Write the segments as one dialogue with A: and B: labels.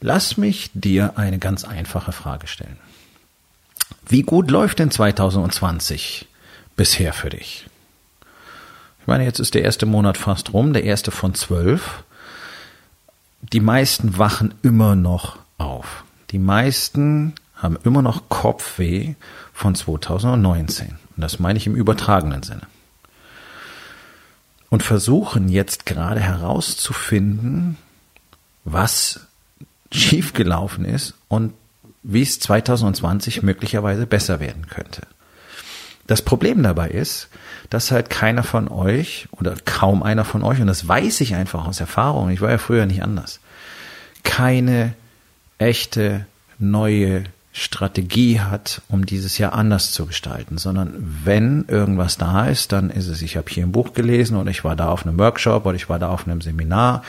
A: Lass mich dir eine ganz einfache Frage stellen. Wie gut läuft denn 2020 bisher für dich? Ich meine, jetzt ist der erste Monat fast rum, der erste von zwölf. Die meisten wachen immer noch auf. Die meisten haben immer noch Kopfweh von 2019. Und das meine ich im übertragenen Sinne. Und versuchen jetzt gerade herauszufinden, was schiefgelaufen ist und wie es 2020 möglicherweise besser werden könnte. Das Problem dabei ist, dass halt keiner von euch oder kaum einer von euch, und das weiß ich einfach aus Erfahrung, ich war ja früher nicht anders, keine echte neue Strategie hat, um dieses Jahr anders zu gestalten, sondern wenn irgendwas da ist, dann ist es, ich habe hier ein Buch gelesen oder ich war da auf einem Workshop oder ich war da auf einem Seminar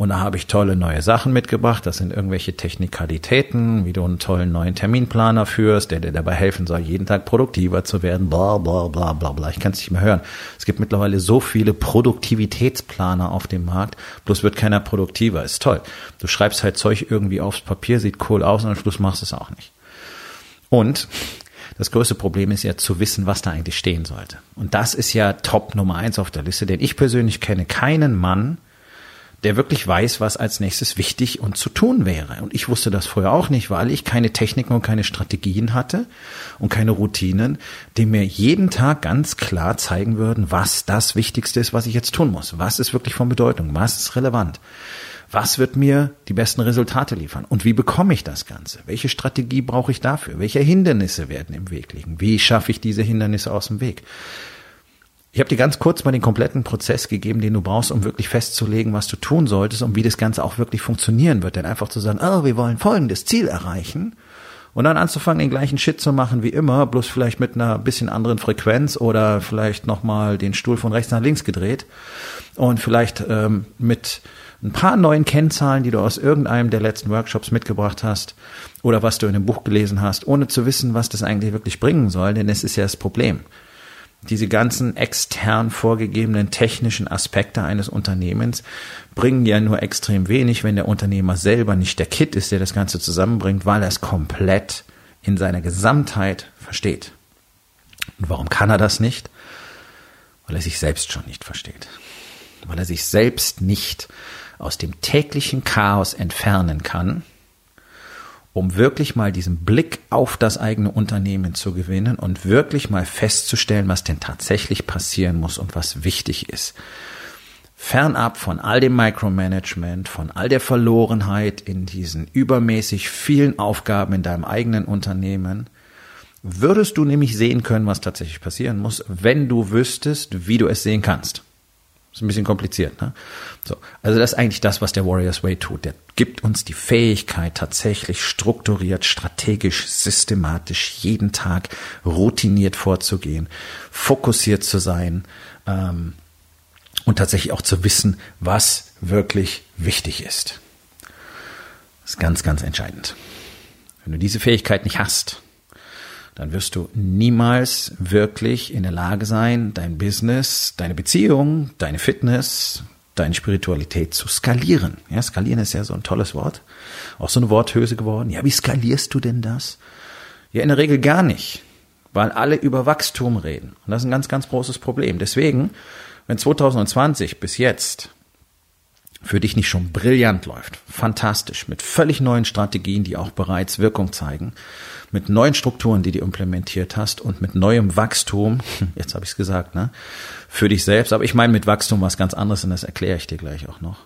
A: und da habe ich tolle neue Sachen mitgebracht. Das sind irgendwelche Technikalitäten, wie du einen tollen neuen Terminplaner führst, der dir dabei helfen soll, jeden Tag produktiver zu werden, bla bla bla bla bla. Ich kann es nicht mehr hören. Es gibt mittlerweile so viele Produktivitätsplaner auf dem Markt, bloß wird keiner produktiver. Ist toll. Du schreibst halt Zeug irgendwie aufs Papier, sieht cool aus und am Schluss machst es auch nicht. Und das größte Problem ist ja zu wissen, was da eigentlich stehen sollte. Und das ist ja Top Nummer eins auf der Liste, denn ich persönlich kenne keinen Mann, der wirklich weiß, was als nächstes wichtig und zu tun wäre. Und ich wusste das vorher auch nicht, weil ich keine Techniken und keine Strategien hatte und keine Routinen, die mir jeden Tag ganz klar zeigen würden, was das Wichtigste ist, was ich jetzt tun muss. Was ist wirklich von Bedeutung? Was ist relevant? Was wird mir die besten Resultate liefern? Und wie bekomme ich das Ganze? Welche Strategie brauche ich dafür? Welche Hindernisse werden im Weg liegen? Wie schaffe ich diese Hindernisse aus dem Weg? Ich habe dir ganz kurz mal den kompletten Prozess gegeben, den du brauchst, um wirklich festzulegen, was du tun solltest und wie das Ganze auch wirklich funktionieren wird. Denn einfach zu sagen, oh, wir wollen folgendes Ziel erreichen und dann anzufangen, den gleichen Shit zu machen wie immer, bloß vielleicht mit einer bisschen anderen Frequenz oder vielleicht nochmal den Stuhl von rechts nach links gedreht und vielleicht ähm, mit ein paar neuen Kennzahlen, die du aus irgendeinem der letzten Workshops mitgebracht hast oder was du in dem Buch gelesen hast, ohne zu wissen, was das eigentlich wirklich bringen soll, denn es ist ja das Problem. Diese ganzen extern vorgegebenen technischen Aspekte eines Unternehmens bringen ja nur extrem wenig, wenn der Unternehmer selber nicht der Kit ist, der das Ganze zusammenbringt, weil er es komplett in seiner Gesamtheit versteht. Und warum kann er das nicht? Weil er sich selbst schon nicht versteht. Weil er sich selbst nicht aus dem täglichen Chaos entfernen kann, um wirklich mal diesen Blick auf das eigene Unternehmen zu gewinnen und wirklich mal festzustellen, was denn tatsächlich passieren muss und was wichtig ist. Fernab von all dem Micromanagement, von all der Verlorenheit in diesen übermäßig vielen Aufgaben in deinem eigenen Unternehmen, würdest du nämlich sehen können, was tatsächlich passieren muss, wenn du wüsstest, wie du es sehen kannst. Ist ein bisschen kompliziert, ne? So. Also das ist eigentlich das, was der Warriors Way tut. Der gibt uns die Fähigkeit, tatsächlich strukturiert, strategisch, systematisch, jeden Tag routiniert vorzugehen, fokussiert zu sein, ähm, und tatsächlich auch zu wissen, was wirklich wichtig ist. Das ist ganz, ganz entscheidend. Wenn du diese Fähigkeit nicht hast, dann wirst du niemals wirklich in der Lage sein, dein Business, deine Beziehung, deine Fitness, deine Spiritualität zu skalieren. Ja, skalieren ist ja so ein tolles Wort. Auch so eine Worthülse geworden. Ja, wie skalierst du denn das? Ja, in der Regel gar nicht, weil alle über Wachstum reden. Und das ist ein ganz, ganz großes Problem. Deswegen, wenn 2020 bis jetzt für dich nicht schon brillant läuft, fantastisch, mit völlig neuen Strategien, die auch bereits Wirkung zeigen, mit neuen Strukturen, die du implementiert hast und mit neuem Wachstum, jetzt habe ich es gesagt, ne, für dich selbst, aber ich meine mit Wachstum was ganz anderes und das erkläre ich dir gleich auch noch,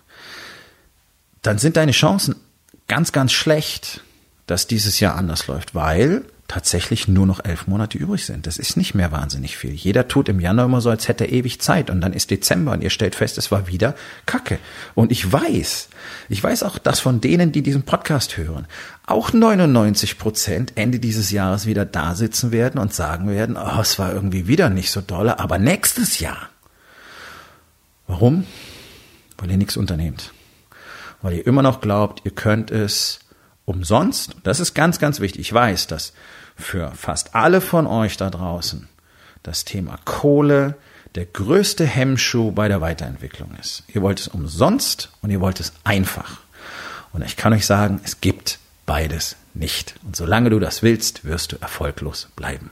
A: dann sind deine Chancen ganz, ganz schlecht, dass dieses Jahr anders läuft, weil tatsächlich nur noch elf Monate übrig sind. Das ist nicht mehr wahnsinnig viel. Jeder tut im Januar immer so, als hätte er ewig Zeit und dann ist Dezember und ihr stellt fest, es war wieder Kacke. Und ich weiß, ich weiß auch, dass von denen, die diesen Podcast hören, auch 99 Prozent Ende dieses Jahres wieder da sitzen werden und sagen werden, oh, es war irgendwie wieder nicht so dolle, aber nächstes Jahr. Warum? Weil ihr nichts unternehmt. Weil ihr immer noch glaubt, ihr könnt es umsonst. Das ist ganz, ganz wichtig. Ich weiß, dass für fast alle von euch da draußen das Thema Kohle der größte Hemmschuh bei der Weiterentwicklung ist. Ihr wollt es umsonst und ihr wollt es einfach. Und ich kann euch sagen, es gibt beides nicht. Und solange du das willst, wirst du erfolglos bleiben.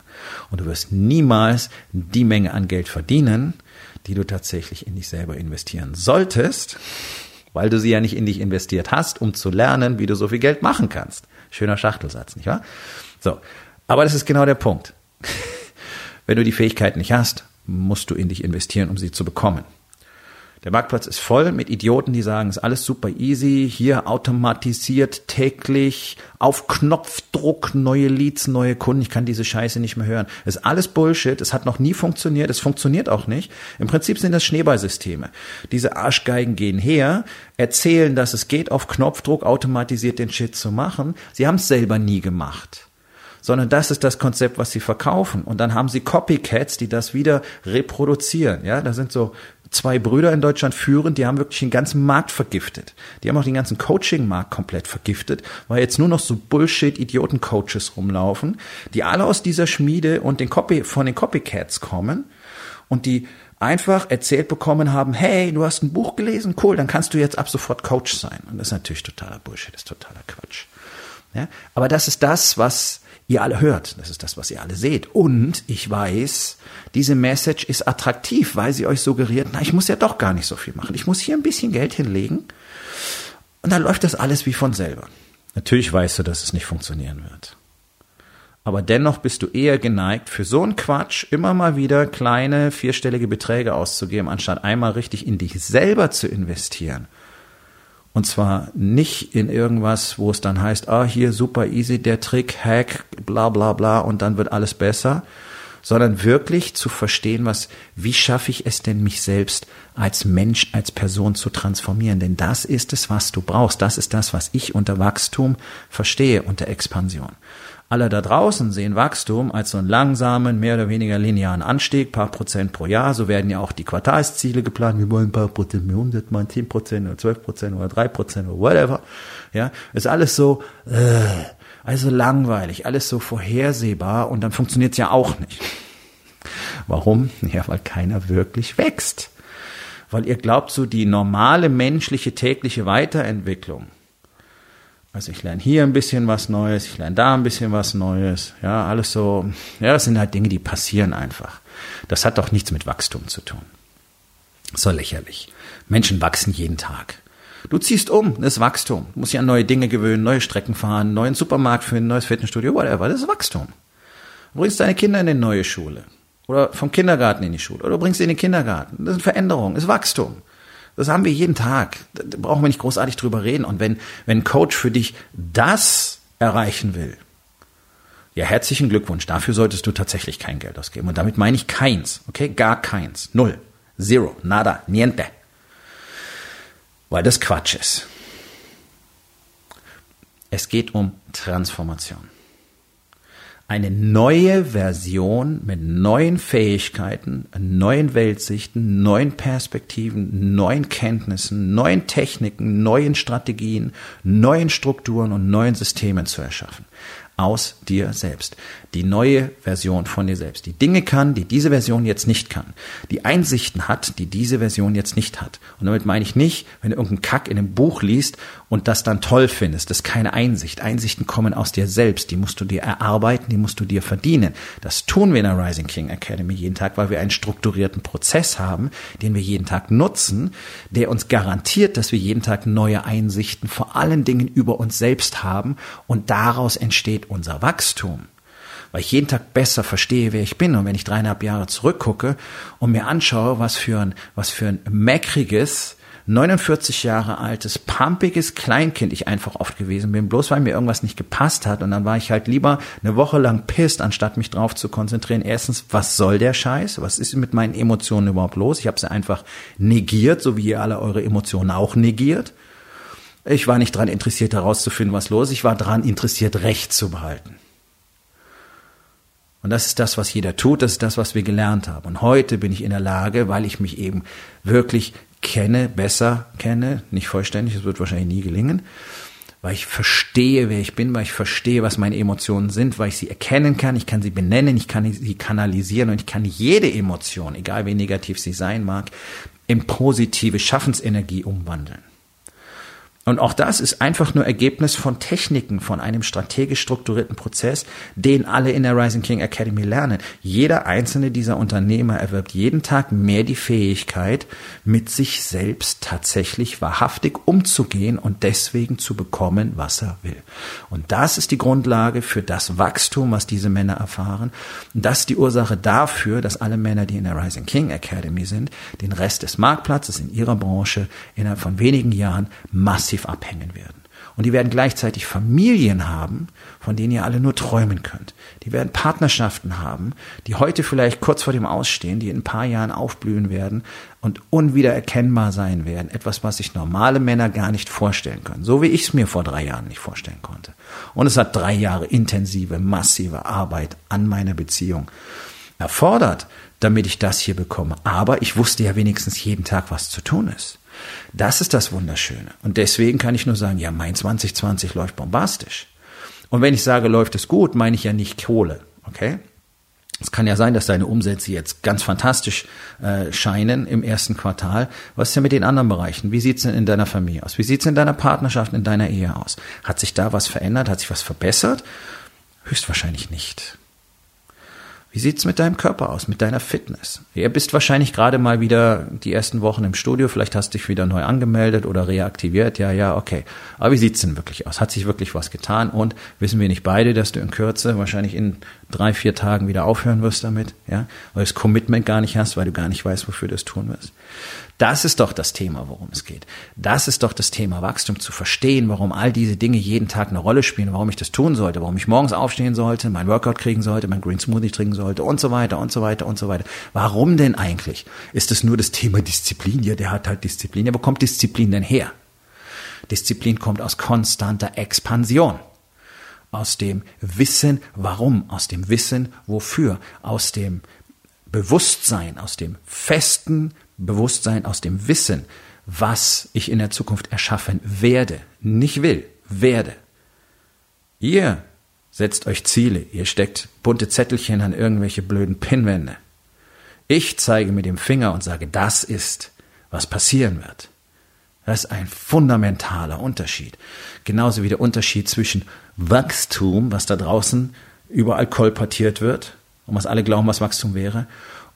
A: Und du wirst niemals die Menge an Geld verdienen, die du tatsächlich in dich selber investieren solltest, weil du sie ja nicht in dich investiert hast, um zu lernen, wie du so viel Geld machen kannst. Schöner Schachtelsatz, nicht wahr? So. Aber das ist genau der Punkt. Wenn du die Fähigkeit nicht hast, musst du in dich investieren, um sie zu bekommen. Der Marktplatz ist voll mit Idioten, die sagen, es ist alles super easy, hier automatisiert täglich, auf Knopfdruck neue Leads, neue Kunden, ich kann diese Scheiße nicht mehr hören. Es ist alles Bullshit, es hat noch nie funktioniert, es funktioniert auch nicht. Im Prinzip sind das Schneeballsysteme. Diese Arschgeigen gehen her, erzählen, dass es geht, auf Knopfdruck automatisiert den Shit zu machen. Sie haben es selber nie gemacht sondern das ist das Konzept, was sie verkaufen. Und dann haben sie Copycats, die das wieder reproduzieren. Ja, da sind so zwei Brüder in Deutschland führend, die haben wirklich den ganzen Markt vergiftet. Die haben auch den ganzen Coaching-Markt komplett vergiftet, weil jetzt nur noch so Bullshit-Idioten-Coaches rumlaufen, die alle aus dieser Schmiede und den Copy, von den Copycats kommen und die einfach erzählt bekommen haben, hey, du hast ein Buch gelesen, cool, dann kannst du jetzt ab sofort Coach sein. Und das ist natürlich totaler Bullshit, das ist totaler Quatsch. Ja? Aber das ist das, was ihr alle hört. Das ist das, was ihr alle seht. Und ich weiß, diese Message ist attraktiv, weil sie euch suggeriert, na, ich muss ja doch gar nicht so viel machen. Ich muss hier ein bisschen Geld hinlegen. Und dann läuft das alles wie von selber. Natürlich weißt du, dass es nicht funktionieren wird. Aber dennoch bist du eher geneigt, für so einen Quatsch immer mal wieder kleine vierstellige Beträge auszugeben, anstatt einmal richtig in dich selber zu investieren und zwar nicht in irgendwas, wo es dann heißt, ah, hier super easy, der Trick, Hack, bla bla bla und dann wird alles besser, sondern wirklich zu verstehen, was, wie schaffe ich es denn, mich selbst als Mensch, als Person zu transformieren? Denn das ist es, was du brauchst. Das ist das, was ich unter Wachstum verstehe, unter Expansion. Alle da draußen sehen Wachstum als so einen langsamen, mehr oder weniger linearen Anstieg, paar Prozent pro Jahr. So werden ja auch die Quartalsziele geplant. Wir wollen ein paar Prozent mehr Umsatz machen, 10 Prozent oder 12 Prozent oder 3 Prozent oder whatever. Ja, ist alles so, äh, also langweilig, alles so vorhersehbar und dann funktioniert's ja auch nicht. Warum? Ja, weil keiner wirklich wächst. Weil ihr glaubt, so die normale menschliche tägliche Weiterentwicklung, also ich lerne hier ein bisschen was Neues, ich lerne da ein bisschen was Neues. Ja, alles so. Ja, das sind halt Dinge, die passieren einfach. Das hat doch nichts mit Wachstum zu tun. So lächerlich. Menschen wachsen jeden Tag. Du ziehst um, das ist Wachstum. Du musst dich an neue Dinge gewöhnen, neue Strecken fahren, neuen Supermarkt finden, neues Fitnessstudio, whatever. Das ist Wachstum. Du bringst deine Kinder in eine neue Schule. Oder vom Kindergarten in die Schule. Oder du bringst sie in den Kindergarten. Das ist Veränderung, das ist Wachstum. Das haben wir jeden Tag. Da brauchen wir nicht großartig drüber reden. Und wenn, wenn ein Coach für dich das erreichen will, ja, herzlichen Glückwunsch. Dafür solltest du tatsächlich kein Geld ausgeben. Und damit meine ich keins. Okay? Gar keins. Null. Zero. Nada. Niente. Weil das Quatsch ist. Es geht um Transformation eine neue Version mit neuen Fähigkeiten, neuen Weltsichten, neuen Perspektiven, neuen Kenntnissen, neuen Techniken, neuen Strategien, neuen Strukturen und neuen Systemen zu erschaffen aus dir selbst. Die neue Version von dir selbst. Die Dinge kann, die diese Version jetzt nicht kann. Die Einsichten hat, die diese Version jetzt nicht hat. Und damit meine ich nicht, wenn du irgendeinen Kack in einem Buch liest und das dann toll findest. Das ist keine Einsicht. Einsichten kommen aus dir selbst. Die musst du dir erarbeiten, die musst du dir verdienen. Das tun wir in der Rising King Academy jeden Tag, weil wir einen strukturierten Prozess haben, den wir jeden Tag nutzen, der uns garantiert, dass wir jeden Tag neue Einsichten vor allen Dingen über uns selbst haben und daraus entsteht unser Wachstum. Weil ich jeden Tag besser verstehe, wer ich bin. Und wenn ich dreieinhalb Jahre zurückgucke und mir anschaue, was für ein, was für ein meckriges, 49 Jahre altes, pampiges Kleinkind ich einfach oft gewesen bin, bloß weil mir irgendwas nicht gepasst hat. Und dann war ich halt lieber eine Woche lang pisst, anstatt mich drauf zu konzentrieren. Erstens, was soll der Scheiß? Was ist mit meinen Emotionen überhaupt los? Ich habe sie einfach negiert, so wie ihr alle eure Emotionen auch negiert. Ich war nicht daran interessiert herauszufinden, was los ist. Ich war daran interessiert, Recht zu behalten. Und das ist das, was jeder tut, das ist das, was wir gelernt haben. Und heute bin ich in der Lage, weil ich mich eben wirklich kenne, besser kenne, nicht vollständig, das wird wahrscheinlich nie gelingen, weil ich verstehe, wer ich bin, weil ich verstehe, was meine Emotionen sind, weil ich sie erkennen kann, ich kann sie benennen, ich kann sie kanalisieren und ich kann jede Emotion, egal wie negativ sie sein mag, in positive Schaffensenergie umwandeln. Und auch das ist einfach nur Ergebnis von Techniken, von einem strategisch strukturierten Prozess, den alle in der Rising King Academy lernen. Jeder einzelne dieser Unternehmer erwirbt jeden Tag mehr die Fähigkeit, mit sich selbst tatsächlich wahrhaftig umzugehen und deswegen zu bekommen, was er will. Und das ist die Grundlage für das Wachstum, was diese Männer erfahren. Und das ist die Ursache dafür, dass alle Männer, die in der Rising King Academy sind, den Rest des Marktplatzes in ihrer Branche innerhalb von wenigen Jahren massiv massiv abhängen werden. Und die werden gleichzeitig Familien haben, von denen ihr alle nur träumen könnt. Die werden Partnerschaften haben, die heute vielleicht kurz vor dem Ausstehen, die in ein paar Jahren aufblühen werden und unwiedererkennbar sein werden. Etwas, was sich normale Männer gar nicht vorstellen können. So wie ich es mir vor drei Jahren nicht vorstellen konnte. Und es hat drei Jahre intensive, massive Arbeit an meiner Beziehung erfordert, damit ich das hier bekomme. Aber ich wusste ja wenigstens jeden Tag, was zu tun ist. Das ist das Wunderschöne. Und deswegen kann ich nur sagen, ja, mein 2020 läuft bombastisch. Und wenn ich sage, läuft es gut, meine ich ja nicht Kohle. Okay? Es kann ja sein, dass deine Umsätze jetzt ganz fantastisch äh, scheinen im ersten Quartal. Was ist denn mit den anderen Bereichen? Wie sieht's denn in deiner Familie aus? Wie sieht's in deiner Partnerschaft, in deiner Ehe aus? Hat sich da was verändert? Hat sich was verbessert? Höchstwahrscheinlich nicht. Wie sieht's mit deinem Körper aus, mit deiner Fitness? Ihr bist wahrscheinlich gerade mal wieder die ersten Wochen im Studio, vielleicht hast du dich wieder neu angemeldet oder reaktiviert. Ja, ja, okay. Aber wie sieht's denn wirklich aus? Hat sich wirklich was getan? Und wissen wir nicht beide, dass du in Kürze, wahrscheinlich in drei, vier Tagen wieder aufhören wirst damit? Ja, weil du das Commitment gar nicht hast, weil du gar nicht weißt, wofür du es tun wirst. Das ist doch das Thema, worum es geht. Das ist doch das Thema Wachstum, zu verstehen, warum all diese Dinge jeden Tag eine Rolle spielen, warum ich das tun sollte, warum ich morgens aufstehen sollte, mein Workout kriegen sollte, mein Green Smoothie trinken sollte und so weiter und so weiter und so weiter. Warum denn eigentlich? Ist es nur das Thema Disziplin? Ja, der hat halt Disziplin. Ja, wo kommt Disziplin denn her? Disziplin kommt aus konstanter Expansion aus dem Wissen, warum, aus dem Wissen, wofür, aus dem Bewusstsein, aus dem festen Bewusstsein, aus dem Wissen, was ich in der Zukunft erschaffen werde, nicht will, werde. Ihr setzt euch Ziele, ihr steckt bunte Zettelchen an irgendwelche blöden Pinwände. Ich zeige mit dem Finger und sage, das ist, was passieren wird. Das ist ein fundamentaler Unterschied. Genauso wie der Unterschied zwischen Wachstum, was da draußen überall kolportiert wird und was alle glauben, was Wachstum wäre,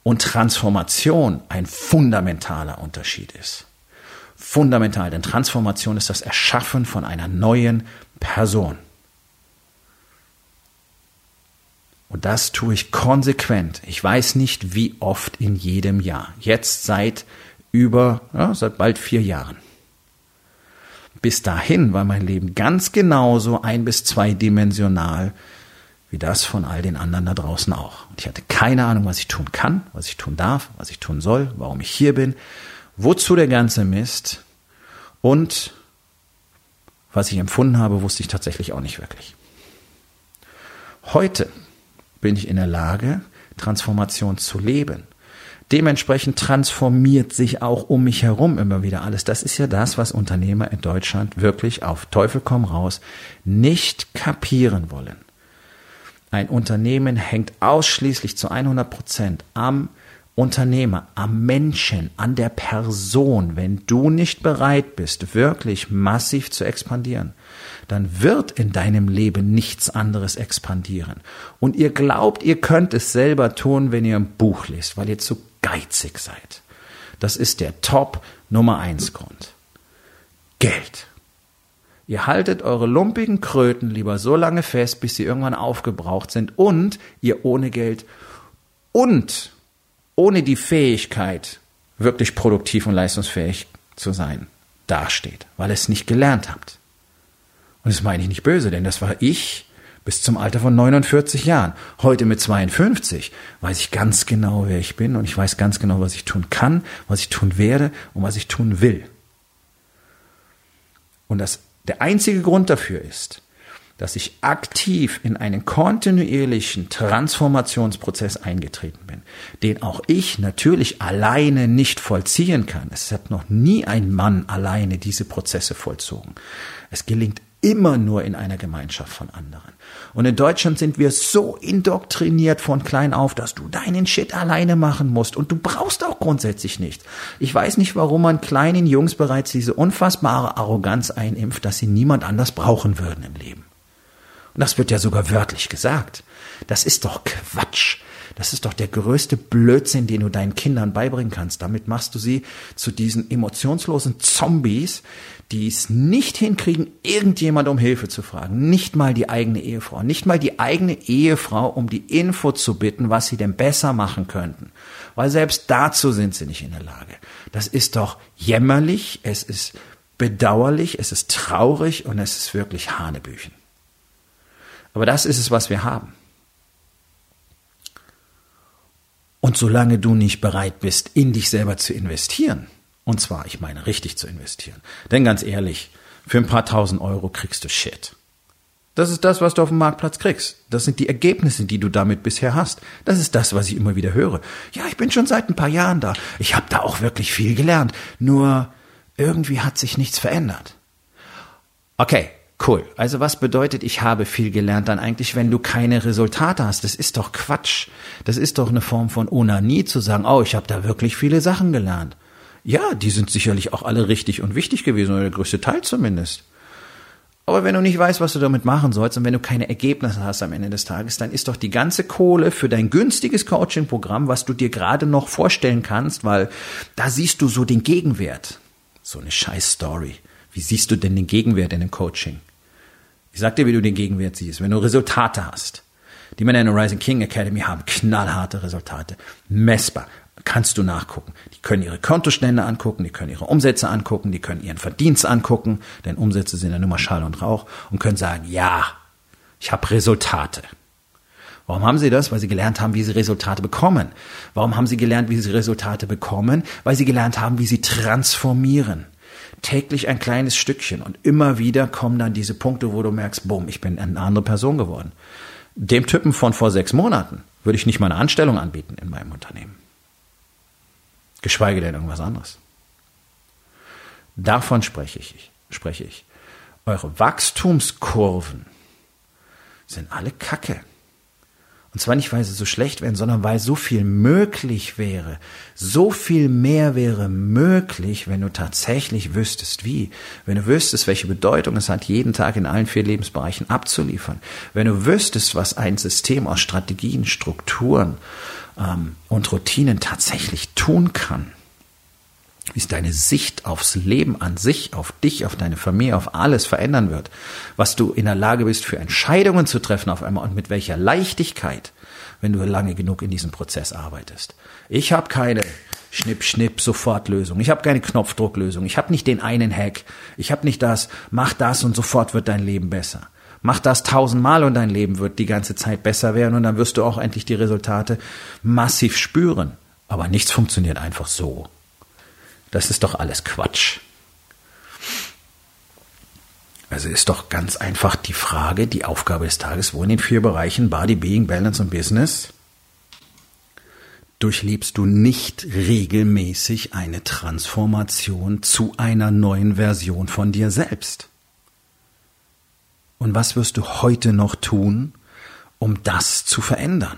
A: und Transformation ein fundamentaler Unterschied ist. Fundamental, denn Transformation ist das Erschaffen von einer neuen Person. Und das tue ich konsequent. Ich weiß nicht, wie oft in jedem Jahr. Jetzt seit über, ja, seit bald vier Jahren. Bis dahin war mein Leben ganz genauso ein- bis zweidimensional wie das von all den anderen da draußen auch. Und ich hatte keine Ahnung, was ich tun kann, was ich tun darf, was ich tun soll, warum ich hier bin, wozu der ganze Mist und was ich empfunden habe, wusste ich tatsächlich auch nicht wirklich. Heute bin ich in der Lage, Transformation zu leben. Dementsprechend transformiert sich auch um mich herum immer wieder alles. Das ist ja das, was Unternehmer in Deutschland wirklich auf Teufel komm raus nicht kapieren wollen. Ein Unternehmen hängt ausschließlich zu 100 Prozent am Unternehmer, am Menschen, an der Person. Wenn du nicht bereit bist, wirklich massiv zu expandieren, dann wird in deinem Leben nichts anderes expandieren. Und ihr glaubt, ihr könnt es selber tun, wenn ihr ein Buch lest, weil ihr zu geizig seid. Das ist der Top Nummer eins Grund. Geld. Ihr haltet eure lumpigen Kröten lieber so lange fest, bis sie irgendwann aufgebraucht sind und ihr ohne Geld und ohne die Fähigkeit, wirklich produktiv und leistungsfähig zu sein dasteht, weil ihr es nicht gelernt habt. Und das meine ich nicht böse, denn das war ich bis zum Alter von 49 Jahren. Heute mit 52 weiß ich ganz genau, wer ich bin und ich weiß ganz genau, was ich tun kann, was ich tun werde und was ich tun will. Und das, der einzige Grund dafür ist, dass ich aktiv in einen kontinuierlichen Transformationsprozess eingetreten bin, den auch ich natürlich alleine nicht vollziehen kann. Es hat noch nie ein Mann alleine diese Prozesse vollzogen. Es gelingt immer nur in einer Gemeinschaft von anderen. Und in Deutschland sind wir so indoktriniert von klein auf, dass du deinen Shit alleine machen musst und du brauchst auch grundsätzlich nicht. Ich weiß nicht, warum man kleinen Jungs bereits diese unfassbare Arroganz einimpft, dass sie niemand anders brauchen würden im Leben. Und das wird ja sogar wörtlich gesagt. Das ist doch Quatsch. Das ist doch der größte Blödsinn, den du deinen Kindern beibringen kannst. Damit machst du sie zu diesen emotionslosen Zombies, die es nicht hinkriegen, irgendjemand um Hilfe zu fragen. Nicht mal die eigene Ehefrau. Nicht mal die eigene Ehefrau, um die Info zu bitten, was sie denn besser machen könnten. Weil selbst dazu sind sie nicht in der Lage. Das ist doch jämmerlich, es ist bedauerlich, es ist traurig und es ist wirklich Hanebüchen. Aber das ist es, was wir haben. Und solange du nicht bereit bist, in dich selber zu investieren, und zwar, ich meine, richtig zu investieren, denn ganz ehrlich, für ein paar tausend Euro kriegst du Shit. Das ist das, was du auf dem Marktplatz kriegst. Das sind die Ergebnisse, die du damit bisher hast. Das ist das, was ich immer wieder höre. Ja, ich bin schon seit ein paar Jahren da. Ich habe da auch wirklich viel gelernt. Nur irgendwie hat sich nichts verändert. Okay, Cool. Also was bedeutet, ich habe viel gelernt dann eigentlich, wenn du keine Resultate hast? Das ist doch Quatsch. Das ist doch eine Form von Onanie zu sagen, oh, ich habe da wirklich viele Sachen gelernt. Ja, die sind sicherlich auch alle richtig und wichtig gewesen, oder der größte Teil zumindest. Aber wenn du nicht weißt, was du damit machen sollst und wenn du keine Ergebnisse hast am Ende des Tages, dann ist doch die ganze Kohle für dein günstiges Coaching-Programm, was du dir gerade noch vorstellen kannst, weil da siehst du so den Gegenwert. So eine scheiß Story. Wie siehst du denn den Gegenwert in dem Coaching? Ich sag dir, wie du den Gegenwert siehst. Wenn du Resultate hast, die Männer in der Rising King Academy haben knallharte Resultate, messbar, kannst du nachgucken. Die können ihre Kontostände angucken, die können ihre Umsätze angucken, die können ihren Verdienst angucken, denn Umsätze sind ja nur mal Schall und Rauch und können sagen, ja, ich habe Resultate. Warum haben sie das? Weil sie gelernt haben, wie sie Resultate bekommen. Warum haben sie gelernt, wie sie Resultate bekommen? Weil sie gelernt haben, wie sie transformieren täglich ein kleines Stückchen und immer wieder kommen dann diese Punkte, wo du merkst, bumm, ich bin eine andere Person geworden. Dem Typen von vor sechs Monaten würde ich nicht mal eine Anstellung anbieten in meinem Unternehmen. Geschweige denn irgendwas anderes. Davon spreche ich, spreche ich. Eure Wachstumskurven sind alle Kacke. Und zwar nicht, weil sie so schlecht wären, sondern weil so viel möglich wäre. So viel mehr wäre möglich, wenn du tatsächlich wüsstest, wie. Wenn du wüsstest, welche Bedeutung es hat, jeden Tag in allen vier Lebensbereichen abzuliefern. Wenn du wüsstest, was ein System aus Strategien, Strukturen ähm, und Routinen tatsächlich tun kann wie es deine Sicht aufs Leben an sich, auf dich, auf deine Familie, auf alles verändern wird, was du in der Lage bist, für Entscheidungen zu treffen auf einmal und mit welcher Leichtigkeit, wenn du lange genug in diesem Prozess arbeitest. Ich habe keine Schnipp, Schnipp, Sofortlösung. Ich habe keine Knopfdrucklösung. Ich habe nicht den einen Hack. Ich habe nicht das, mach das und sofort wird dein Leben besser. Mach das tausendmal und dein Leben wird die ganze Zeit besser werden und dann wirst du auch endlich die Resultate massiv spüren. Aber nichts funktioniert einfach so. Das ist doch alles Quatsch. Also ist doch ganz einfach die Frage, die Aufgabe des Tages, wo in den vier Bereichen Body, Being, Balance und Business durchlebst du nicht regelmäßig eine Transformation zu einer neuen Version von dir selbst? Und was wirst du heute noch tun, um das zu verändern?